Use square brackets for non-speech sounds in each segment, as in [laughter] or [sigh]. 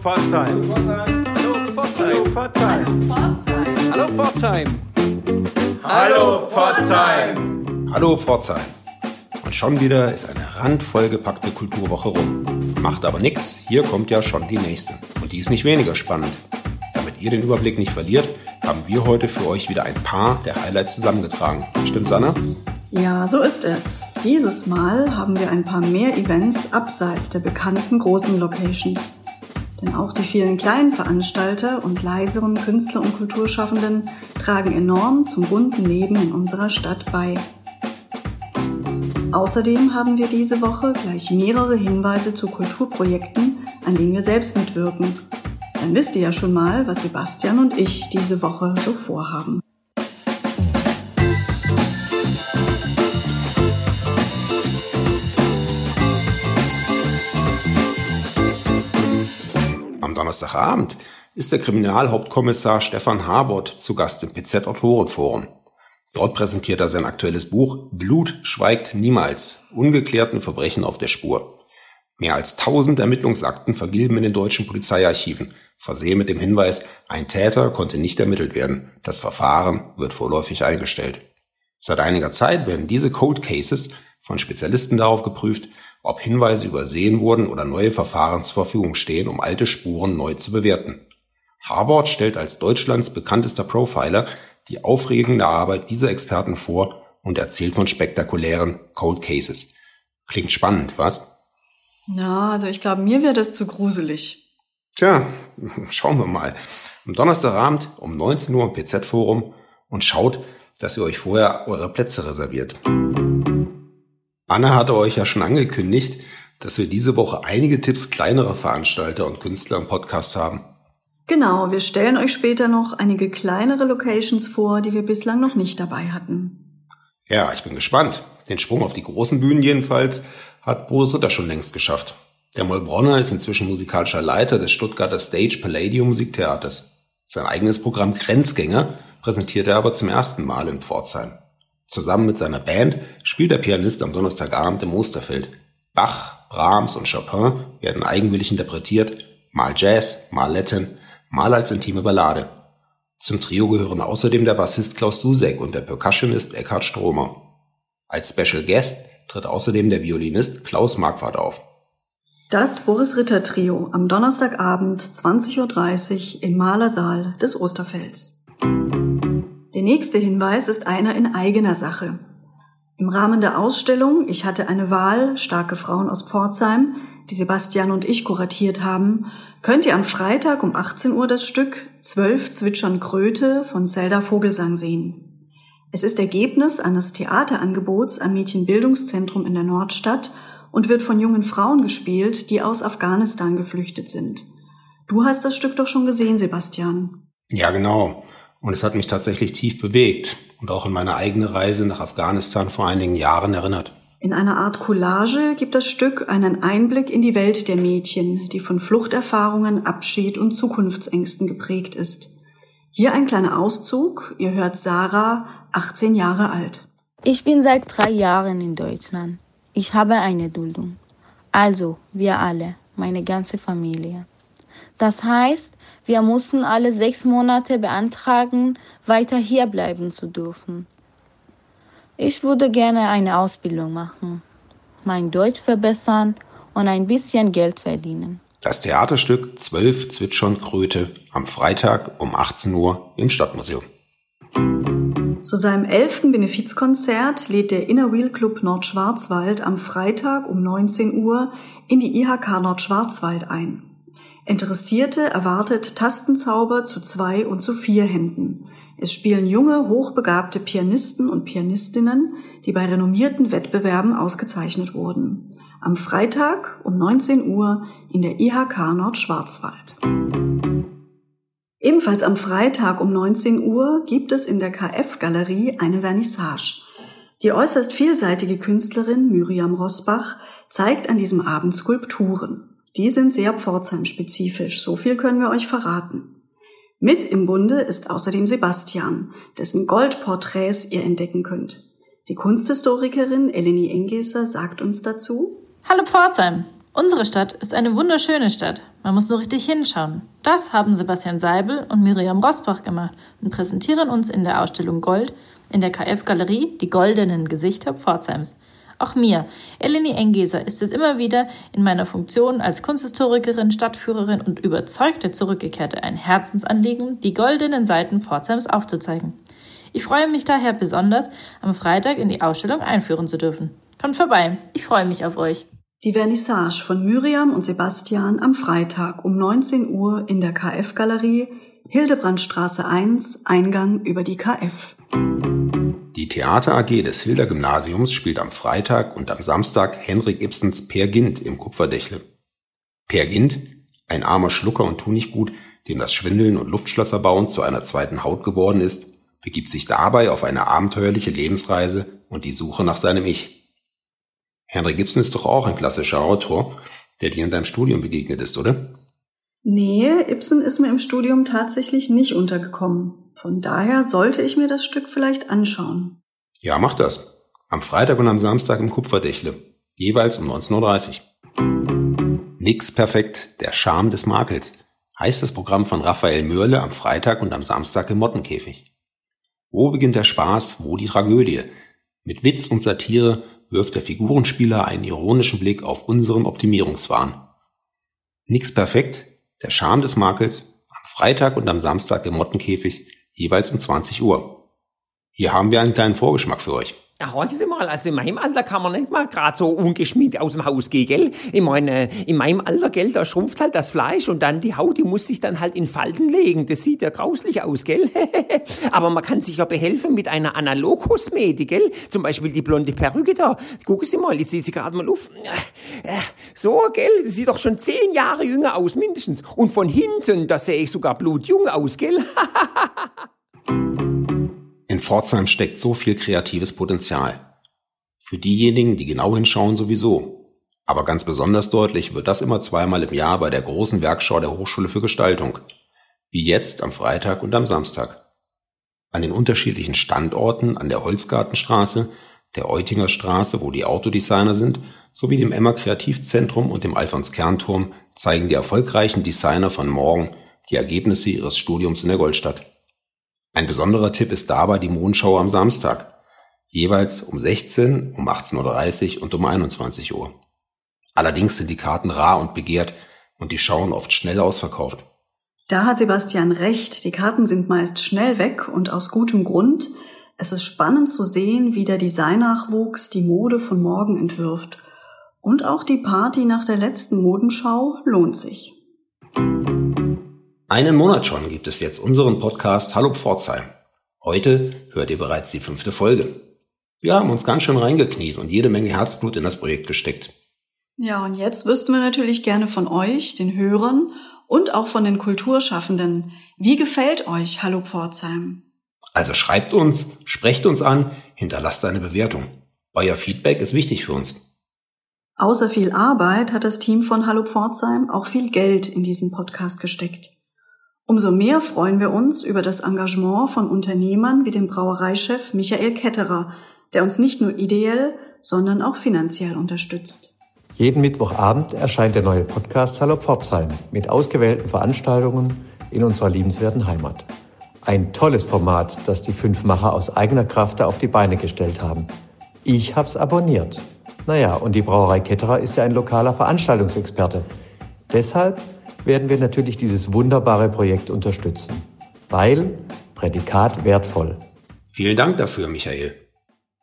Pforzheim. Hallo Pforzheim. Hallo Pforzheim. Hallo Pforzheim. Hallo Pforzheim. Und schon wieder ist eine randvoll gepackte Kulturwoche rum. Macht aber nix, hier kommt ja schon die nächste. Und die ist nicht weniger spannend. Damit ihr den Überblick nicht verliert, haben wir heute für euch wieder ein paar der Highlights zusammengetragen. Stimmt's, Anna? Ja, so ist es. Dieses Mal haben wir ein paar mehr Events abseits der bekannten großen Locations. Denn auch die vielen kleinen Veranstalter und leiseren Künstler und Kulturschaffenden tragen enorm zum bunten Leben in unserer Stadt bei. Außerdem haben wir diese Woche gleich mehrere Hinweise zu Kulturprojekten, an denen wir selbst mitwirken. Dann wisst ihr ja schon mal, was Sebastian und ich diese Woche so vorhaben. Am Donnerstagabend ist der Kriminalhauptkommissar Stefan Habort zu Gast im PZ Autorenforum. Dort präsentiert er sein aktuelles Buch Blut schweigt niemals, ungeklärten Verbrechen auf der Spur. Mehr als tausend Ermittlungsakten vergilben in den deutschen Polizeiarchiven, versehen mit dem Hinweis, ein Täter konnte nicht ermittelt werden, das Verfahren wird vorläufig eingestellt. Seit einiger Zeit werden diese Cold Cases von Spezialisten darauf geprüft, ob Hinweise übersehen wurden oder neue Verfahren zur Verfügung stehen, um alte Spuren neu zu bewerten. Harbord stellt als Deutschlands bekanntester Profiler die aufregende Arbeit dieser Experten vor und erzählt von spektakulären Cold Cases. Klingt spannend, was? Na, also ich glaube, mir wäre das zu gruselig. Tja, [laughs] schauen wir mal. Am Donnerstagabend um 19 Uhr im PZ-Forum und schaut, dass ihr euch vorher eure Plätze reserviert. Anna hatte euch ja schon angekündigt, dass wir diese Woche einige Tipps kleinerer Veranstalter und Künstler im Podcast haben. Genau, wir stellen euch später noch einige kleinere Locations vor, die wir bislang noch nicht dabei hatten. Ja, ich bin gespannt. Den Sprung auf die großen Bühnen jedenfalls hat Boris Ritter schon längst geschafft. Der Mollbronner ist inzwischen musikalischer Leiter des Stuttgarter Stage Palladium Musiktheaters. Sein eigenes Programm Grenzgänger präsentiert er aber zum ersten Mal in Pforzheim. Zusammen mit seiner Band spielt der Pianist am Donnerstagabend im Osterfeld. Bach, Brahms und Chopin werden eigenwillig interpretiert, mal Jazz, mal Latin, mal als intime Ballade. Zum Trio gehören außerdem der Bassist Klaus Dusek und der Percussionist Eckhard Stromer. Als Special Guest tritt außerdem der Violinist Klaus Marquardt auf. Das Boris Ritter Trio am Donnerstagabend 20.30 Uhr im Malersaal des Osterfelds. Der nächste Hinweis ist einer in eigener Sache. Im Rahmen der Ausstellung Ich hatte eine Wahl, starke Frauen aus Pforzheim, die Sebastian und ich kuratiert haben, könnt ihr am Freitag um 18 Uhr das Stück Zwölf Zwitschern Kröte von Zelda Vogelsang sehen. Es ist Ergebnis eines Theaterangebots am Mädchenbildungszentrum in der Nordstadt und wird von jungen Frauen gespielt, die aus Afghanistan geflüchtet sind. Du hast das Stück doch schon gesehen, Sebastian. Ja, genau. Und es hat mich tatsächlich tief bewegt und auch an meine eigene Reise nach Afghanistan vor einigen Jahren erinnert. In einer Art Collage gibt das Stück einen Einblick in die Welt der Mädchen, die von Fluchterfahrungen, Abschied und Zukunftsängsten geprägt ist. Hier ein kleiner Auszug. Ihr hört Sarah, 18 Jahre alt. Ich bin seit drei Jahren in Deutschland. Ich habe eine Duldung. Also, wir alle, meine ganze Familie. Das heißt, wir mussten alle sechs Monate beantragen, weiter hier bleiben zu dürfen. Ich würde gerne eine Ausbildung machen, mein Deutsch verbessern und ein bisschen Geld verdienen. Das Theaterstück Zwölf Zwitschern Kröte am Freitag um 18 Uhr im Stadtmuseum. Zu seinem elften Benefizkonzert lädt der Inner Wheel Club Nordschwarzwald am Freitag um 19 Uhr in die IHK Nordschwarzwald ein. Interessierte erwartet Tastenzauber zu zwei und zu vier Händen. Es spielen junge, hochbegabte Pianisten und Pianistinnen, die bei renommierten Wettbewerben ausgezeichnet wurden. Am Freitag um 19 Uhr in der IHK Nordschwarzwald. Ebenfalls am Freitag um 19 Uhr gibt es in der KF-Galerie eine Vernissage. Die äußerst vielseitige Künstlerin Miriam Rosbach zeigt an diesem Abend Skulpturen. Die sind sehr Pforzheim-spezifisch, so viel können wir euch verraten. Mit im Bunde ist außerdem Sebastian, dessen Goldporträts ihr entdecken könnt. Die Kunsthistorikerin Eleni Engeser sagt uns dazu. Hallo Pforzheim! Unsere Stadt ist eine wunderschöne Stadt. Man muss nur richtig hinschauen. Das haben Sebastian Seibel und Miriam Rosbach gemacht und präsentieren uns in der Ausstellung Gold in der KF-Galerie die goldenen Gesichter Pforzheims. Auch mir, Eleni Engeser, ist es immer wieder in meiner Funktion als Kunsthistorikerin, Stadtführerin und überzeugte Zurückgekehrte ein Herzensanliegen, die goldenen Seiten Pforzheims aufzuzeigen. Ich freue mich daher besonders, am Freitag in die Ausstellung einführen zu dürfen. Kommt vorbei, ich freue mich auf euch. Die Vernissage von Miriam und Sebastian am Freitag um 19 Uhr in der KF-Galerie, Hildebrandstraße 1, Eingang über die KF. Die Theater AG des Hilder Gymnasiums spielt am Freitag und am Samstag Henrik Ibsens Per Gint im Kupferdächle. Per Gint, ein armer Schlucker und Tunichtgut, dem das Schwindeln und Luftschlösser zu einer zweiten Haut geworden ist, begibt sich dabei auf eine abenteuerliche Lebensreise und die Suche nach seinem Ich. Henry Gibson ist doch auch ein klassischer Autor, der dir in deinem Studium begegnet ist, oder? Nee, Ibsen ist mir im Studium tatsächlich nicht untergekommen. Von daher sollte ich mir das Stück vielleicht anschauen. Ja, mach das. Am Freitag und am Samstag im Kupferdächle. Jeweils um 19.30 Uhr. Nix perfekt, der Charme des Makels. Heißt das Programm von Raphael Mürle am Freitag und am Samstag im Mottenkäfig. Wo beginnt der Spaß, wo die Tragödie? Mit Witz und Satire wirft der Figurenspieler einen ironischen Blick auf unseren Optimierungswahn. Nix perfekt, der Charme des Makels, am Freitag und am Samstag im Mottenkäfig, jeweils um 20 Uhr. Hier haben wir einen kleinen Vorgeschmack für euch. Ja, horchen Sie mal, also in meinem Alter kann man nicht mal gerade so ungeschminkt aus dem Haus gehen, gell? Ich meine, in meinem Alter, gell, da schrumpft halt das Fleisch und dann die Haut, die muss sich dann halt in Falten legen. Das sieht ja grauslich aus, gell? [laughs] Aber man kann sich ja behelfen mit einer Analogkosmetik, gell? Zum Beispiel die blonde Perücke da. Gucken Sie mal, ich sehe sie gerade mal auf. So, gell, das sieht doch schon zehn Jahre jünger aus, mindestens. Und von hinten, da sehe ich sogar blutjung aus, gell? [laughs] In Pforzheim steckt so viel kreatives Potenzial. Für diejenigen, die genau hinschauen, sowieso. Aber ganz besonders deutlich wird das immer zweimal im Jahr bei der großen Werkschau der Hochschule für Gestaltung. Wie jetzt am Freitag und am Samstag. An den unterschiedlichen Standorten an der Holzgartenstraße, der Eutinger Straße, wo die Autodesigner sind, sowie dem Emma Kreativzentrum und dem Alfons Kernturm zeigen die erfolgreichen Designer von morgen die Ergebnisse ihres Studiums in der Goldstadt. Ein besonderer Tipp ist dabei die Mondschau am Samstag, jeweils um 16, um 18.30 Uhr und um 21 Uhr. Allerdings sind die Karten rar und begehrt und die Schauen oft schnell ausverkauft. Da hat Sebastian recht, die Karten sind meist schnell weg und aus gutem Grund. Es ist spannend zu sehen, wie der Designnachwuchs die Mode von morgen entwirft. Und auch die Party nach der letzten Modenschau lohnt sich. Einen Monat schon gibt es jetzt unseren Podcast Hallo Pforzheim. Heute hört ihr bereits die fünfte Folge. Wir haben uns ganz schön reingekniet und jede Menge Herzblut in das Projekt gesteckt. Ja, und jetzt wüssten wir natürlich gerne von euch, den Hörern und auch von den Kulturschaffenden. Wie gefällt euch Hallo Pforzheim? Also schreibt uns, sprecht uns an, hinterlasst eine Bewertung. Euer Feedback ist wichtig für uns. Außer viel Arbeit hat das Team von Hallo Pforzheim auch viel Geld in diesen Podcast gesteckt. Umso mehr freuen wir uns über das Engagement von Unternehmern wie dem Brauereichef Michael Ketterer, der uns nicht nur ideell, sondern auch finanziell unterstützt. Jeden Mittwochabend erscheint der neue Podcast Hallo Pforzheim mit ausgewählten Veranstaltungen in unserer liebenswerten Heimat. Ein tolles Format, das die fünf Macher aus eigener Kraft auf die Beine gestellt haben. Ich hab's abonniert. Naja, und die Brauerei Ketterer ist ja ein lokaler Veranstaltungsexperte. Deshalb werden wir natürlich dieses wunderbare Projekt unterstützen. Weil Prädikat wertvoll. Vielen Dank dafür, Michael.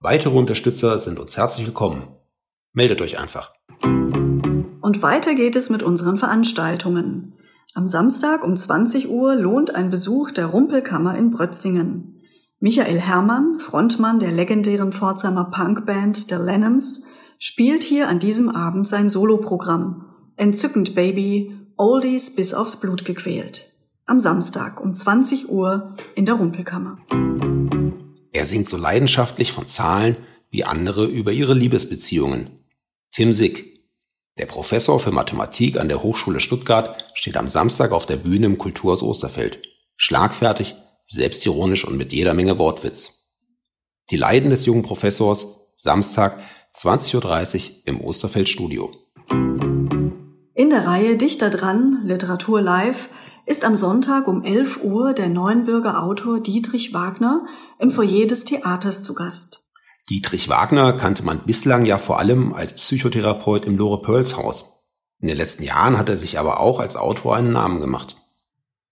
Weitere Unterstützer sind uns herzlich willkommen. Meldet euch einfach. Und weiter geht es mit unseren Veranstaltungen. Am Samstag um 20 Uhr lohnt ein Besuch der Rumpelkammer in Brötzingen. Michael Herrmann, Frontmann der legendären Pforzheimer Punkband der Lennons, spielt hier an diesem Abend sein Soloprogramm. Entzückend Baby Oldies bis aufs Blut gequält. Am Samstag um 20 Uhr in der Rumpelkammer. Er singt so leidenschaftlich von Zahlen wie andere über ihre Liebesbeziehungen. Tim Sick, der Professor für Mathematik an der Hochschule Stuttgart, steht am Samstag auf der Bühne im Kulturhaus Osterfeld. Schlagfertig, selbstironisch und mit jeder Menge Wortwitz. Die Leiden des jungen Professors, Samstag, 20.30 Uhr im Osterfeld Studio. In der Reihe Dichter dran, Literatur live, ist am Sonntag um 11 Uhr der Neuenbürger Autor Dietrich Wagner im Foyer des Theaters zu Gast. Dietrich Wagner kannte man bislang ja vor allem als Psychotherapeut im Lore Pearls Haus. In den letzten Jahren hat er sich aber auch als Autor einen Namen gemacht.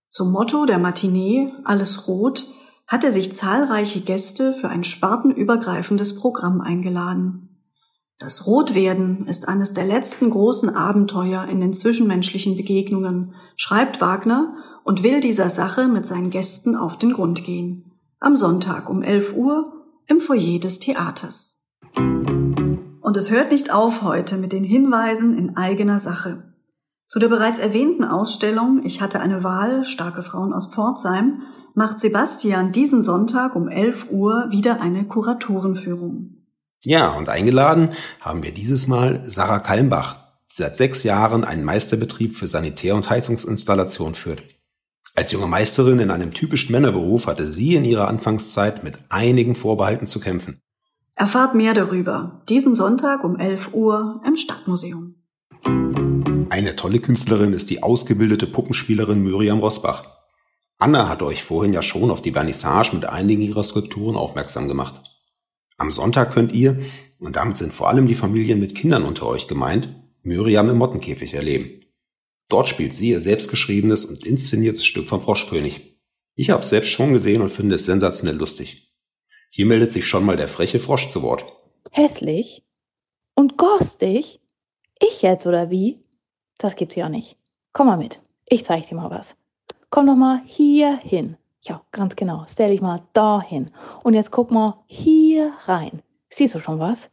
Zum Motto der Matinee Alles Rot hat er sich zahlreiche Gäste für ein spartenübergreifendes Programm eingeladen. Das Rotwerden ist eines der letzten großen Abenteuer in den zwischenmenschlichen Begegnungen, schreibt Wagner und will dieser Sache mit seinen Gästen auf den Grund gehen. Am Sonntag um 11 Uhr im Foyer des Theaters. Und es hört nicht auf heute mit den Hinweisen in eigener Sache. Zu der bereits erwähnten Ausstellung Ich hatte eine Wahl, starke Frauen aus Pforzheim, macht Sebastian diesen Sonntag um 11 Uhr wieder eine Kuratorenführung. Ja, und eingeladen haben wir dieses Mal Sarah Kalmbach, die seit sechs Jahren einen Meisterbetrieb für Sanitär- und Heizungsinstallation führt. Als junge Meisterin in einem typischen Männerberuf hatte sie in ihrer Anfangszeit mit einigen Vorbehalten zu kämpfen. Erfahrt mehr darüber diesen Sonntag um 11 Uhr im Stadtmuseum. Eine tolle Künstlerin ist die ausgebildete Puppenspielerin Miriam Rosbach. Anna hat euch vorhin ja schon auf die Vernissage mit einigen ihrer Skulpturen aufmerksam gemacht. Am Sonntag könnt ihr, und damit sind vor allem die Familien mit Kindern unter euch gemeint, Miriam im Mottenkäfig erleben. Dort spielt sie ihr selbstgeschriebenes und inszeniertes Stück vom Froschkönig. Ich habe es selbst schon gesehen und finde es sensationell lustig. Hier meldet sich schon mal der freche Frosch zu Wort. Hässlich? Und gorstig? Ich jetzt oder wie? Das gibt's ja nicht. Komm mal mit. Ich zeig dir mal was. Komm doch mal hier hin. Ja, ganz genau. Stell dich mal dahin. Und jetzt guck mal hier rein. Siehst du schon was?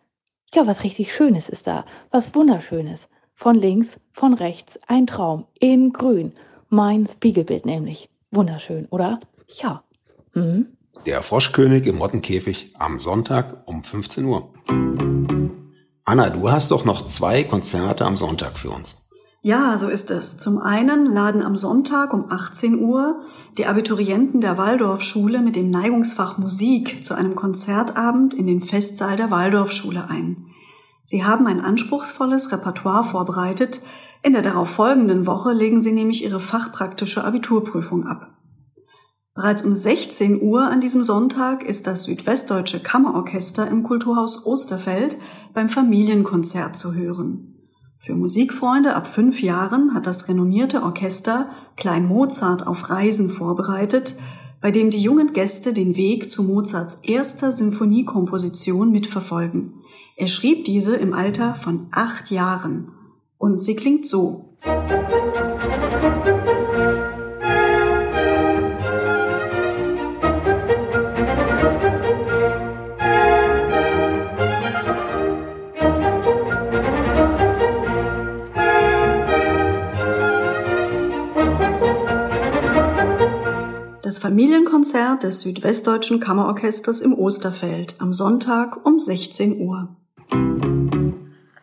Ja, was richtig Schönes ist da. Was Wunderschönes. Von links, von rechts, ein Traum. In grün. Mein Spiegelbild nämlich. Wunderschön, oder? Ja. Mhm. Der Froschkönig im Mottenkäfig am Sonntag um 15 Uhr. Anna, du hast doch noch zwei Konzerte am Sonntag für uns. Ja, so ist es. Zum einen laden am Sonntag um 18 Uhr die Abiturienten der Waldorfschule mit dem Neigungsfach Musik zu einem Konzertabend in den Festsaal der Waldorfschule ein. Sie haben ein anspruchsvolles Repertoire vorbereitet. In der darauf folgenden Woche legen sie nämlich ihre fachpraktische Abiturprüfung ab. Bereits um 16 Uhr an diesem Sonntag ist das Südwestdeutsche Kammerorchester im Kulturhaus Osterfeld beim Familienkonzert zu hören. Für Musikfreunde ab fünf Jahren hat das renommierte Orchester Klein Mozart auf Reisen vorbereitet, bei dem die jungen Gäste den Weg zu Mozarts erster Symphoniekomposition mitverfolgen. Er schrieb diese im Alter von acht Jahren. Und sie klingt so. das Familienkonzert des Südwestdeutschen Kammerorchesters im Osterfeld am Sonntag um 16 Uhr.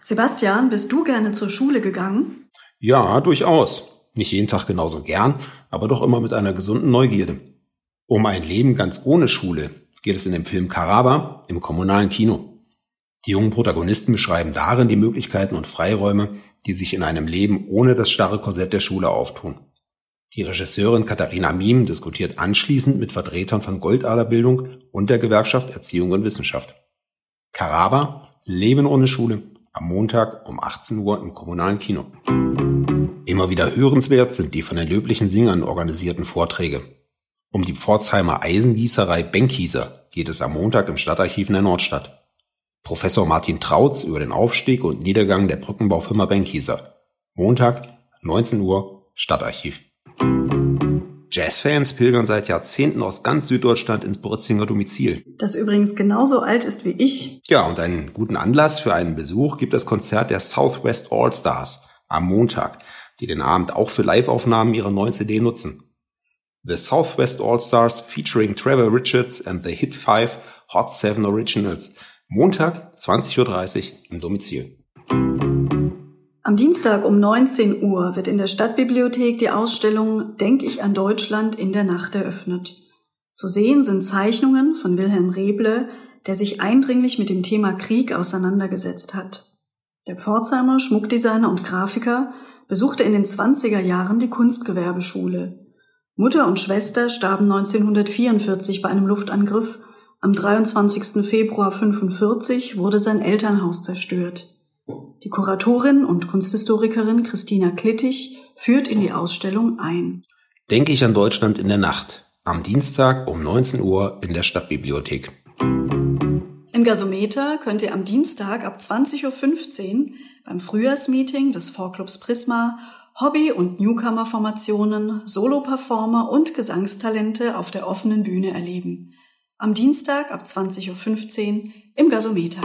Sebastian, bist du gerne zur Schule gegangen? Ja, durchaus. Nicht jeden Tag genauso gern, aber doch immer mit einer gesunden Neugierde. Um ein Leben ganz ohne Schule geht es in dem Film Karaba im kommunalen Kino. Die jungen Protagonisten beschreiben darin die Möglichkeiten und Freiräume, die sich in einem Leben ohne das starre Korsett der Schule auftun. Die Regisseurin Katharina Miem diskutiert anschließend mit Vertretern von Goldaderbildung und der Gewerkschaft Erziehung und Wissenschaft. Karaba, Leben ohne Schule, am Montag um 18 Uhr im kommunalen Kino. Immer wieder hörenswert sind die von den löblichen Singern organisierten Vorträge. Um die Pforzheimer Eisengießerei Benkieser geht es am Montag im Stadtarchiv in der Nordstadt. Professor Martin Trautz über den Aufstieg und Niedergang der Brückenbaufirma Benkieser. Montag, 19 Uhr, Stadtarchiv. Jazzfans pilgern seit Jahrzehnten aus ganz Süddeutschland ins Brotzinger Domizil. Das übrigens genauso alt ist wie ich. Ja, und einen guten Anlass für einen Besuch gibt das Konzert der Southwest All Stars am Montag, die den Abend auch für Liveaufnahmen ihrer neuen CD nutzen. The Southwest All Stars featuring Trevor Richards and the Hit 5 Hot 7 Originals. Montag 20.30 Uhr im Domizil. Am Dienstag um 19 Uhr wird in der Stadtbibliothek die Ausstellung Denk ich an Deutschland in der Nacht eröffnet. Zu sehen sind Zeichnungen von Wilhelm Reble, der sich eindringlich mit dem Thema Krieg auseinandergesetzt hat. Der Pforzheimer Schmuckdesigner und Grafiker besuchte in den 20er Jahren die Kunstgewerbeschule. Mutter und Schwester starben 1944 bei einem Luftangriff. Am 23. Februar 1945 wurde sein Elternhaus zerstört. Die Kuratorin und Kunsthistorikerin Christina Klittich führt in die Ausstellung ein. Denke ich an Deutschland in der Nacht. Am Dienstag um 19 Uhr in der Stadtbibliothek. Im Gasometer könnt ihr am Dienstag ab 20.15 Uhr beim Frühjahrsmeeting des Vorclubs Prisma Hobby- und Newcomer-Formationen, Solo-Performer und Gesangstalente auf der offenen Bühne erleben. Am Dienstag ab 20.15 Uhr im Gasometer.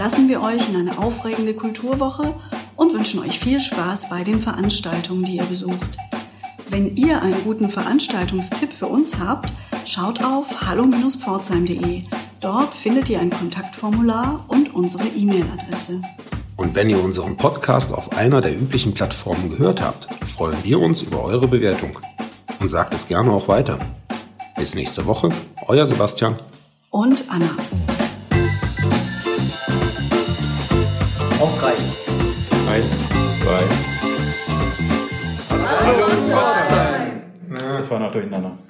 Entlassen wir euch in eine aufregende Kulturwoche und wünschen euch viel Spaß bei den Veranstaltungen, die ihr besucht. Wenn ihr einen guten Veranstaltungstipp für uns habt, schaut auf hallo-pforzheim.de. Dort findet ihr ein Kontaktformular und unsere E-Mail-Adresse. Und wenn ihr unseren Podcast auf einer der üblichen Plattformen gehört habt, freuen wir uns über eure Bewertung. Und sagt es gerne auch weiter. Bis nächste Woche, euer Sebastian. Und Anna. Hallo Pforzheim! Das war noch durcheinander.